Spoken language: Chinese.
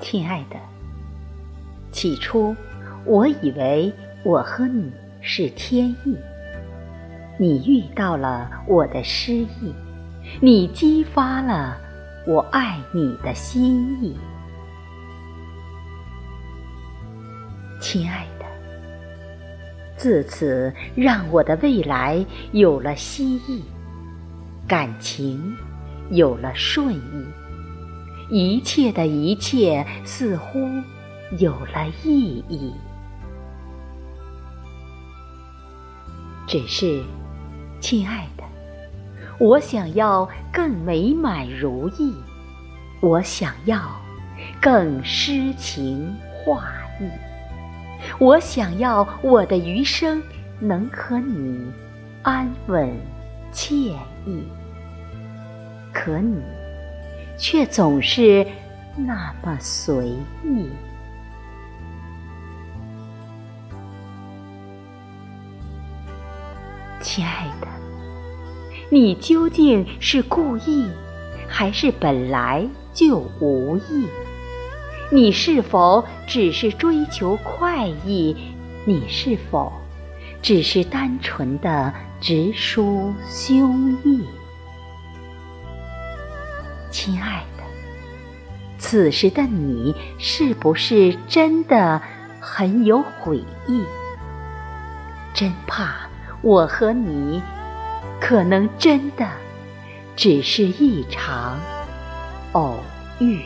亲爱的，起初我以为我和你是天意，你遇到了我的诗意，你激发了我爱你的心意。亲爱的，自此让我的未来有了希意，感情有了顺意。一切的一切似乎有了意义，只是，亲爱的，我想要更美满如意，我想要更诗情画意，我想要我的余生能和你安稳惬意，可你。却总是那么随意，亲爱的，你究竟是故意，还是本来就无意？你是否只是追求快意？你是否只是单纯的直抒胸臆？亲爱的，此时的你是不是真的很有悔意？真怕我和你，可能真的只是一场偶遇。